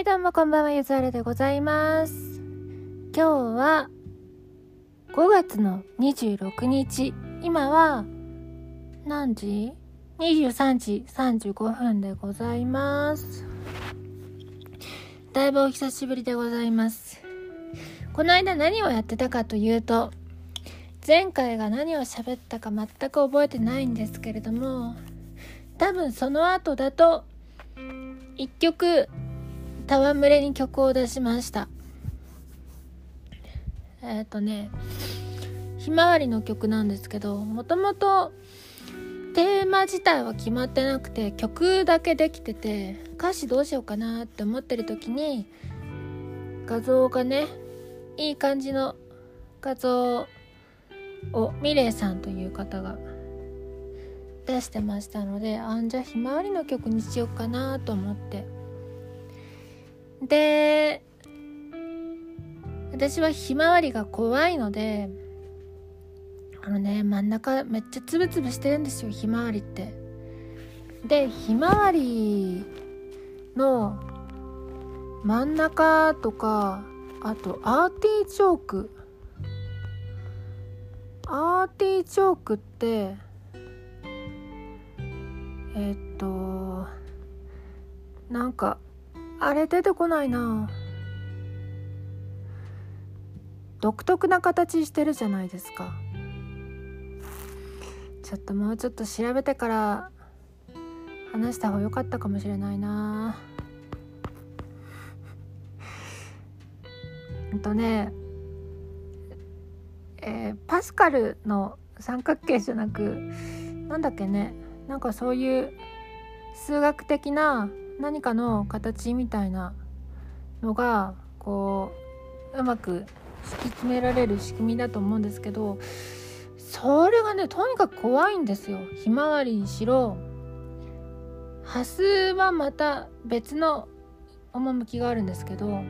はい、どうもこんばんは、ゆずあらでございます。今日は5月の26日。今は何時 ?23 時35分でございます。だいぶお久しぶりでございます。この間何をやってたかというと、前回が何を喋ったか全く覚えてないんですけれども、多分その後だと、一曲戯れに曲を出しました。えっ、ー、とねひまわりの曲なんですけどもともとテーマ自体は決まってなくて曲だけできてて歌詞どうしようかなって思ってる時に画像がねいい感じの画像をミレイさんという方が出してましたのであんじゃひまわりの曲にしようかなと思って。で私はひまわりが怖いのであのね真ん中めっちゃつぶつぶしてるんですよひまわりって。でひまわりの真ん中とかあとアーティーチョーク。アーティーチョークってえっとなんかあれ出てこないな。独特な形してるじゃないですか。ちょっともうちょっと調べてから話した方が良かったかもしれないな。ほんとねえー、パスカルの三角形じゃなくなんだっけね。なんかそういう数学的な何かの形みたいなのがこううまく敷き詰められる仕組みだと思うんですけどそれがねとにかく怖いんですよひまわりにしろハスはまた別の趣があるんですけど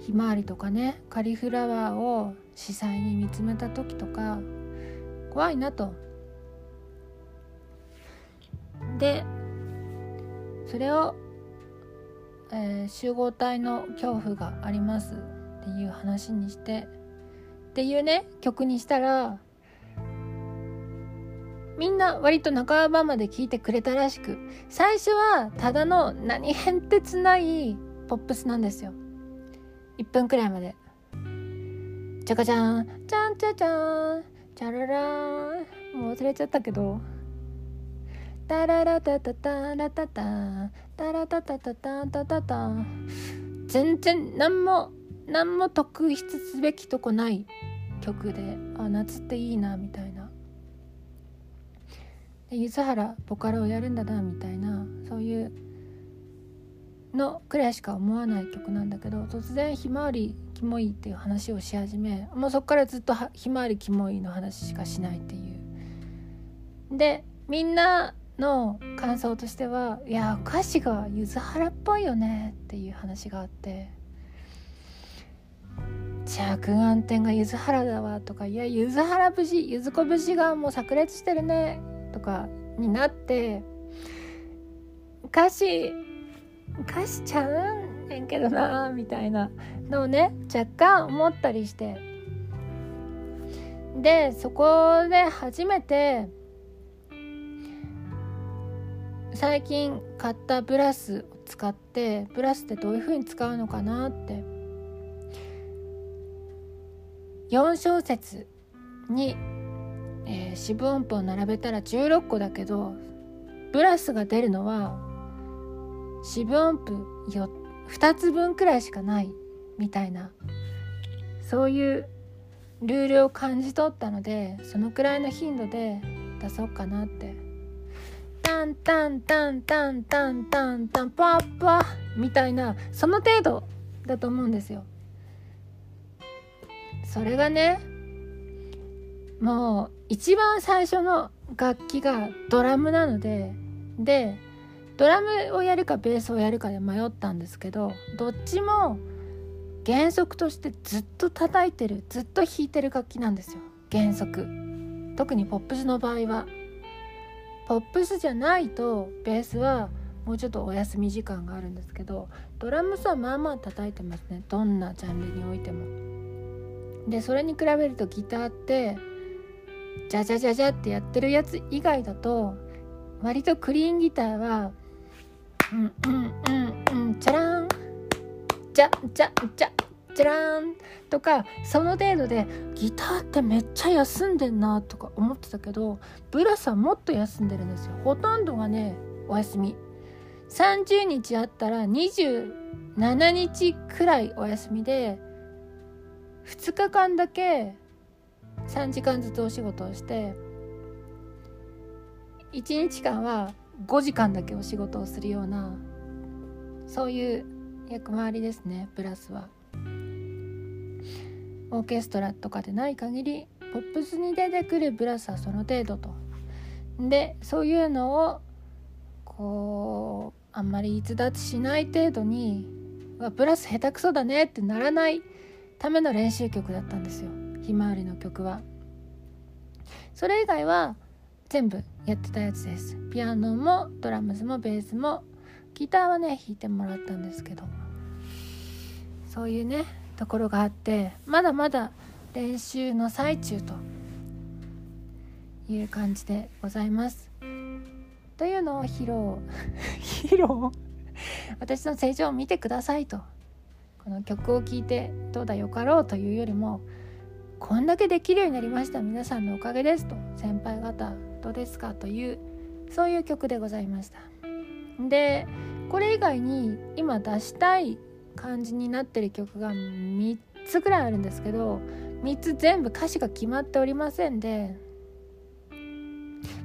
ひまわりとかねカリフラワーを視細に見つめた時とか怖いなと。でそれを、えー、集合体の恐怖がありますっていう話にしてっていうね曲にしたらみんな割と半ばまで聞いてくれたらしく最初はただの何変哲ないポップスなんですよ。1分くらいまで。じゃかじゃんじゃんじゃじゃんチャララーもう忘れちゃったけど。タララタタタラタタタラタタタタタタ。タ全然何も何も特筆すべきとこない曲であ夏っていいなみたいな。で柚原ボカロをやるんだなみたいなそういうのくらいしか思わない曲なんだけど突然ひまわりキモいっていう話をし始めもうそっからずっとひまわりキモいの話しかしないっていう。でみんなの感想としてはいや歌詞が柚原っぽいよねっていう話があって着眼点が柚原だわとかいや柚原節柚子節がもう炸裂してるねとかになって歌詞歌詞ちゃうんねんけどなみたいなのをね若干思ったりして。でそこで初めて最近買ったブラスを使ってブラスってどういう風に使うのかなって。4小節に、えー、四分音符を並べたら16個だけどブラスが出るのは四分音符2つ分くらいしかないみたいなそういうルールを感じ取ったのでそのくらいの頻度で出そうかなって。タンタンタンタンタンタンタンパッパみたいなその程度だと思うんですよ。それがねもう一番最初の楽器がドラムなのででドラムをやるかベースをやるかで迷ったんですけどどっちも原則としてずっと叩いてるずっと弾いてる楽器なんですよ。原則。特にポップスの場合は。ポップスじゃないとベースはもうちょっとお休み時間があるんですけどドラムスはまあまあ叩いてますねどんなジャンルにおいても。でそれに比べるとギターってジャジャジャジャってやってるやつ以外だと割とクリーンギターはうんうんうんうんチャランジャジャジャじゃらーんとかその程度でギターってめっちゃ休んでんなとか思ってたけどブラスはもっと休んでるんですよほとんどがねお休み30日あったら27日くらいお休みで2日間だけ3時間ずつお仕事をして1日間は5時間だけお仕事をするようなそういう役回りですねプラスは。オーケストラとかでない限りポップスに出てくるブラスはその程度と。でそういうのをこうあんまり逸脱しない程度にブラス下手くそだねってならないための練習曲だったんですよひまわりの曲は。それ以外は全部やってたやつですピアノもドラムスもベースもギターはね弾いてもらったんですけどそういうねところがあってまだまだ練習の最中という感じでございます。というのを披露。披露？私の成長を見てくださいと。この曲を聴いてどうだよかろうというよりもこんだけできるようになりました。皆さんのおかげですと。先輩方どうですかというそういう曲でございました。でこれ以外に今出したい感じになってる曲が3つぐらいあるんですけど3つ全部歌詞が決まっておりませんで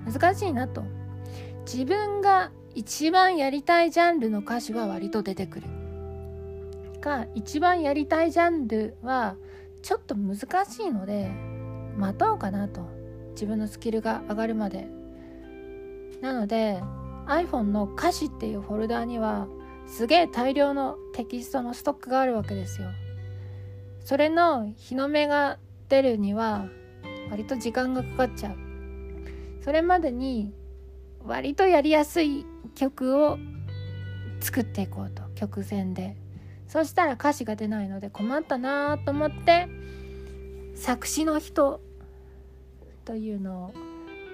難しいなと。自分が一番やりたいジャンルの歌詞は割と出てくる。が一番やりたいジャンルはちょっと難しいので待とうかなと。自分のスキルが上がるまで。なので iPhone の歌詞っていうフォルダーにはすげえ大量のテキストのストックがあるわけですよ。それの日の目が出るには割と時間がかかっちゃう。それまでに割とやりやすい曲を作っていこうと曲線でそしたら歌詞が出ないので困ったなと思って作詞の人というのを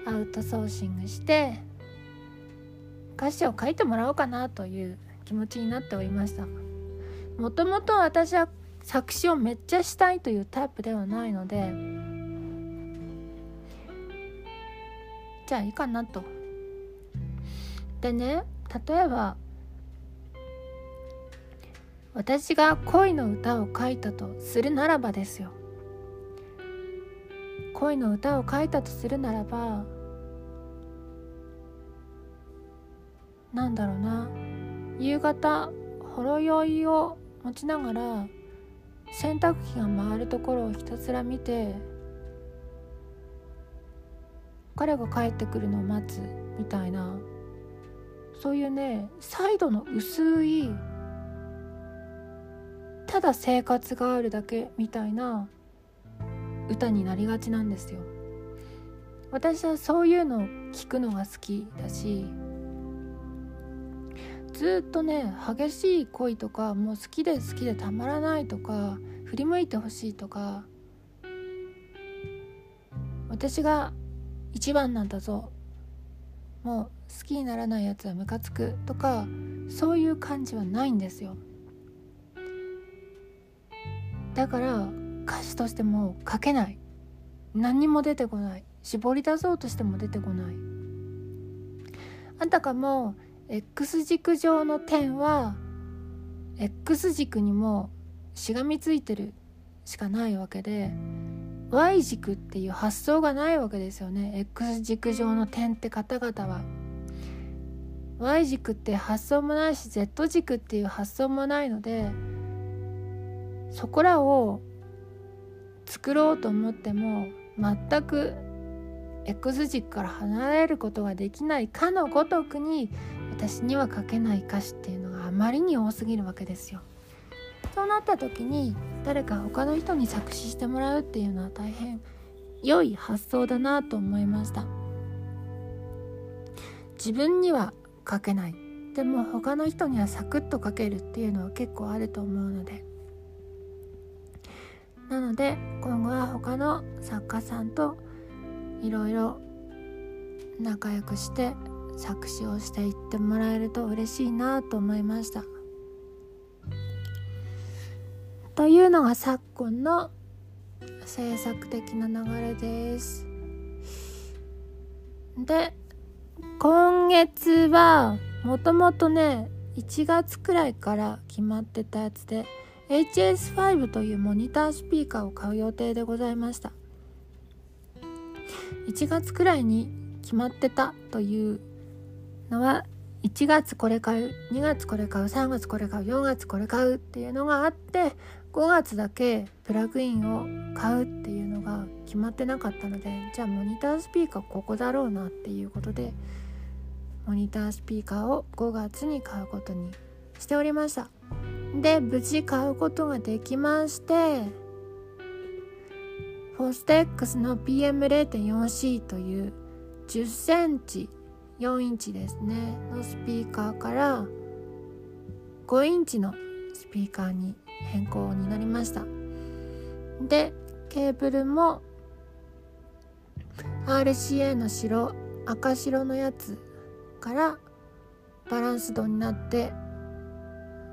アウトソーシングして歌詞を書いてもらおうかなという気持ちになっておりました。もともと私は作詞をめっちゃしたいというタイプではないのでじゃあいいかなと。でね例えば私が恋の歌を書いたとするならばですよ。恋の歌を書いたとするならばなんだろうな。夕方ほろ酔いを持ちながら洗濯機が回るところをひたすら見て彼が帰ってくるのを待つみたいなそういうねサイドの薄いただ生活があるだけみたいな歌になりがちなんですよ。私はそういうのを聞くのが好きだしずっとね激しい恋とかもう好きで好きでたまらないとか振り向いてほしいとか私が一番なんだぞ。もう好きにならないやつはムカつくとかそういう感じはないんですよ。だから歌詞としても書けない。何にも出てこない。絞り出そうとしても出てこない。あたかも X 軸上の点は X 軸にもしがみついてるしかないわけで Y 軸っていう発想がないわけですよね。X 軸上の点って方々は。Y 軸って発想もないし Z 軸っていう発想もないのでそこらを作ろうと思っても全く X 軸から離れることができないかのごとくに私には書けない歌詞っていうのがあまりに多すぎるわけですよ。そうなった時に誰か他の人に作詞してもらうっていうのは大変良い発想だなと思いました。自分には書けないでも他の人にはサクッと書けるっていうのは結構あると思うのでなので今後は他の作家さんといろいろ仲良くして作詞をしていってもらえると嬉しいなと思いました。というのが昨今の制作的な流れです。で今月はもともとね1月くらいから決まってたやつで HS5 というモニタースピーカーを買う予定でございました1月くらいに決まってたというのは1月これ買う2月これ買う3月これ買う4月これ買うっていうのがあって5月だけプラグインを買うっていうのが決まってなかったのでじゃあモニタースピーカーここだろうなっていうことでモニタースピーカーを5月に買うことにしておりました。で無事買うことができましてフォステックスの PM0.4C という10センチ4インチですね。のスピーカーから5インチのスピーカーに変更になりました。でケーブルも RCA の白赤白のやつからバランス度になって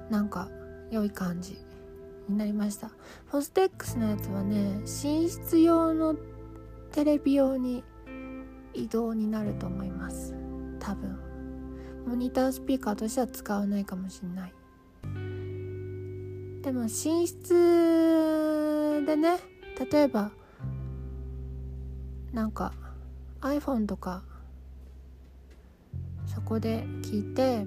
なんか良い感じになりました。フォステックスのやつはね寝室用のテレビ用に移動になると思います。多分。モニタースピーカーとしては使わないかもしれない。でも寝室でね例えばなんか iPhone とかそこで聞いて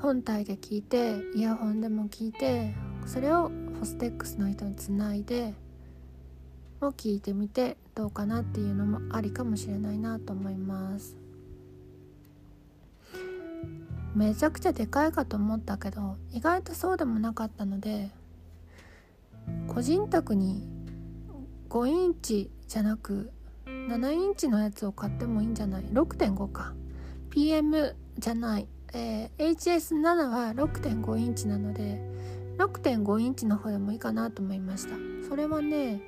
本体で聞いてイヤホンでも聞いてそれをフォステックスの人につないでも聞いてみてどうかなっていうのもありかもしれないなと思います。めちゃくちゃでかいかと思ったけど意外とそうでもなかったので個人宅に5インチじゃなく7インチのやつを買ってもいいんじゃない？6.5か。PM じゃない、えー、HS7 は6.5インチなので6.5インチの方でもいいかなと思いました。それはね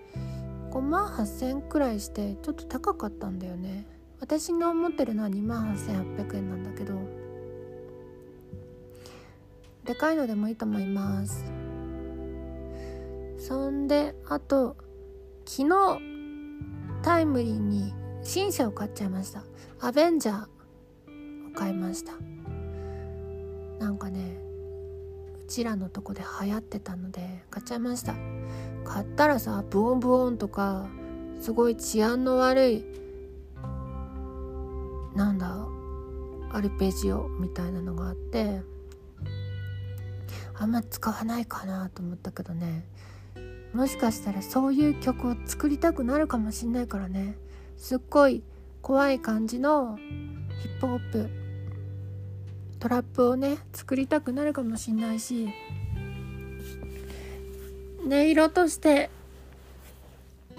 5万8000くらいしてちょっと高かったんだよね。私の持ってるのは2万8800円なんだけどでかいのでもいいと思います。そんであと昨日タイムリーに新車を買っちゃいました。アベンジャーを買いました。なんかねうちらのとこで流行ってたので買っちゃいました。買ったらさブオンブオンとかすごい治安の悪いなんだアルペジオみたいなのがあってあんま使わないかなと思ったけどね。もしかしたらそういう曲を作りたくなるかもしんないからね。すっごい怖い感じのヒップホップトラップをね作りたくなるかもしんないし音色として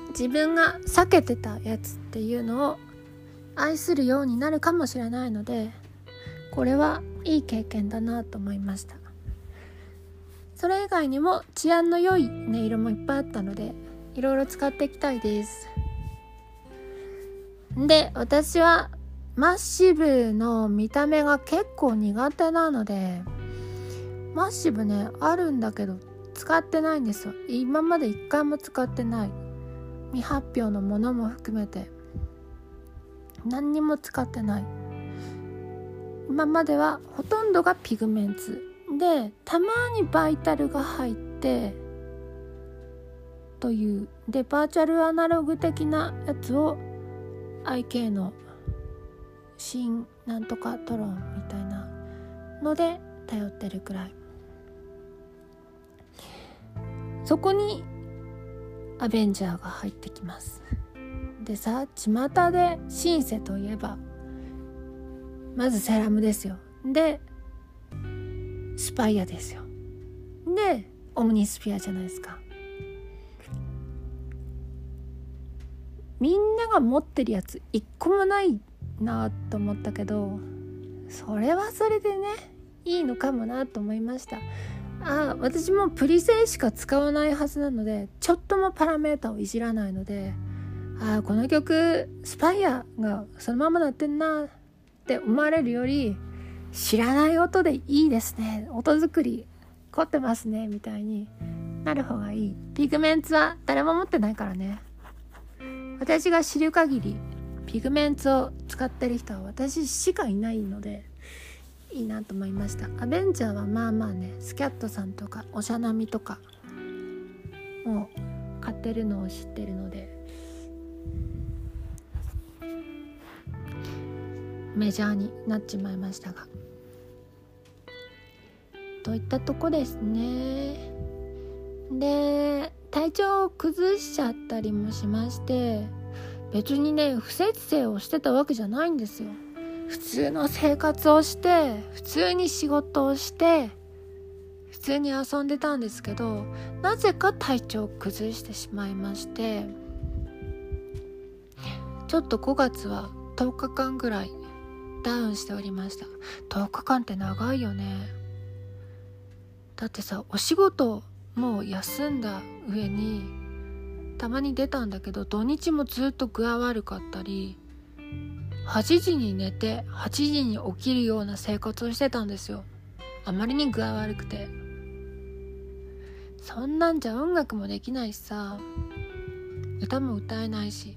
自分が避けてたやつっていうのを愛するようになるかもしれないのでこれはいい経験だなと思いました。それ以外にも治安の良い音色もいっぱいあったのでいろいろ使っていきたいです。で私はマッシブの見た目が結構苦手なのでマッシブねあるんだけど使ってないんですよ。今まで一回も使ってない。未発表のものも含めて。何にも使ってない。今まではほとんどがピグメンツ。でたまにバイタルが入ってというでバーチャルアナログ的なやつを IK の新なんとかトロンみたいなので頼ってるくらい。そこにアベンジャーが入ってきます。でさ巷でシンセといえばまずセラムですよ。でスパイアですよ。でオムニスフィアじゃないですか。みんなが持ってるやつ一個もないなと思ったけどそれはそれでねいいのかもなと思いました。あ私もプリセンしか使わないはずなのでちょっともパラメータをいじらないのであこの曲スパイアがそのままなってんなって思われるより知らない音でいいですね。音作り凝ってますねみたいに。なる方がいい。ピグメンツは誰も持ってないからね。私が知る限りピグメンツを使ってる人は私しかいないのでいいなと思いました。アベンジャーはまあまあねスキャットさんとかおしゃなみとかもう買ってるのを知ってるのでメジャーになっちまいましたが。といったとこですね。で体調を崩しちゃったりもしまして別にね不節制をしてたわけじゃないんですよ。普通の生活をして普通に仕事をして普通に遊んでたんですけどなぜか体調を崩してしまいましてちょっと5月は10日間ぐらいダウンしておりました。10日間って長いよね。だってさお仕事もう休んだ上にたまに出たんだけど土日もずっと具合悪かったり8時に寝て8時に起きるような生活をしてたんですよ。あまりに具合悪くて。そんなんじゃ音楽もできないしさ。歌も歌えないし。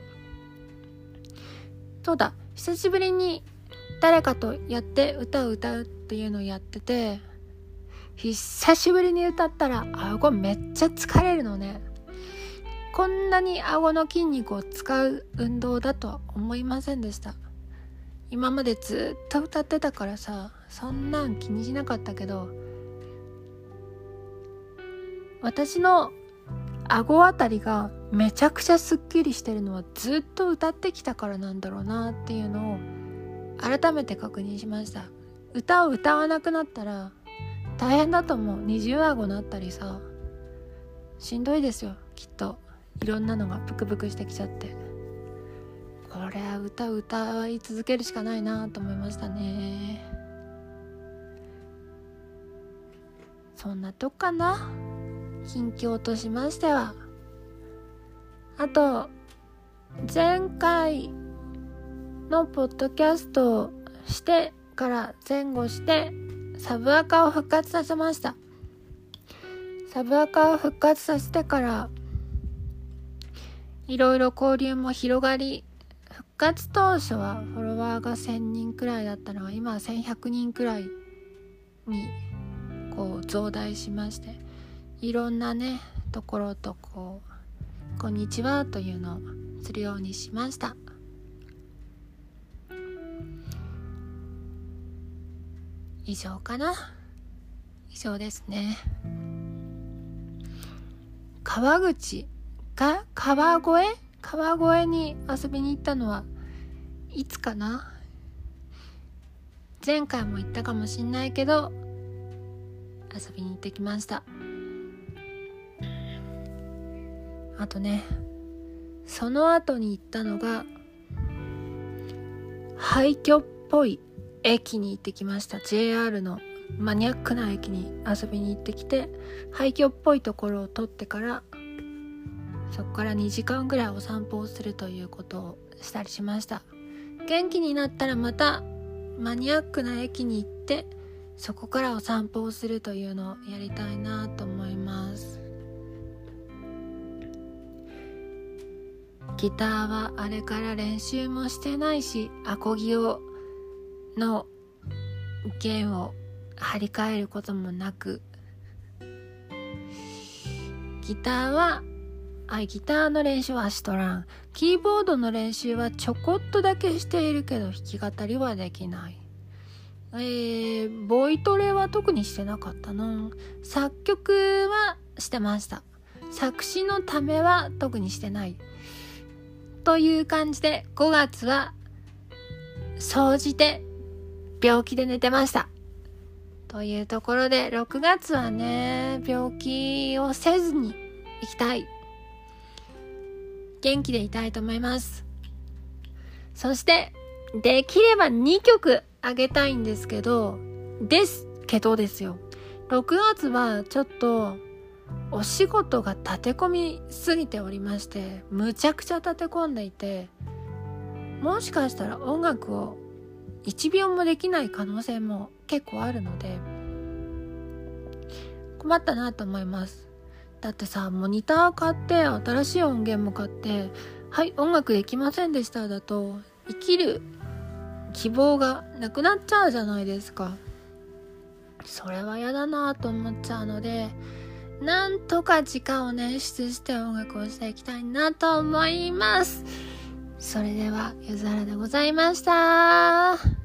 そうだ久しぶりに誰かとやって歌を歌うっていうのをやってて久しぶりに歌ったら顎めっちゃ疲れるのね。こんなに顎の筋肉を使う運動だとは思いませんでした。今までずっと歌ってたからさそんなん気にしなかったけど私の顎あたりがめちゃくちゃすっきりしてるのはずっと歌ってきたからなんだろうなっていうのを改めて確認しました。歌を歌わなくなったら大変だと思う。二重顎なったりさしんどいですよ。きっと。いろんなのがブクブクしてきちゃって。これは歌歌い続けるしかないなと思いましたね。そんなとこかな。近況としましては。あと前回のポッドキャストをしてから前後してサブアカを復活させました。サブアカを復活させてからいろいろ交流も広がり復活当初はフォロワーが1000人くらいだったのが今は1100人くらいにこう増大しましていろんなねところとこう「こんにちは」というのをするようにしました。以上かな。以上ですね。川口が川越？川越に遊びに行ったのはいつかな？前回も行ったかもしんないけど遊びに行ってきました。あとねその後に行ったのが廃墟っぽい駅に行ってきました。JR のマニアックな駅に遊びに行ってきて廃墟っぽいところを撮ってからそこから2時間ぐらいお散歩をするということをしたりしました。元気になったらまたマニアックな駅に行ってそこからお散歩をするというのをやりたいなと思います。ギターはあれから練習もしてないしアコギをの弦を張り替えることもなくギターはあギターの練習はしとらん。キーボードの練習はちょこっとだけしているけど弾き語りはできない。えー、ボイトレは特にしてなかったな。作曲はしてました。作詞のためは特にしてない。という感じで5月は総じて病気で寝てました。というところで、6月はね、病気をせずに行きたい。元気でいたいと思います。そして、できれば2曲あげたいんですけど、ですけどですよ。6月はちょっとお仕事が立て込みすぎておりまして、むちゃくちゃ立て込んでいて、もしかしたら音楽を1秒もできない可能性も結構あるので、困ったなと思います。だってさ、モニター買って、新しい音源も買って、はい、音楽できませんでしただと、生きる希望がなくなっちゃうじゃないですか。それは嫌だなと思っちゃうので、なんとか時間を捻出して音楽をしていきたいなと思います。それでは、ゆずらでございました。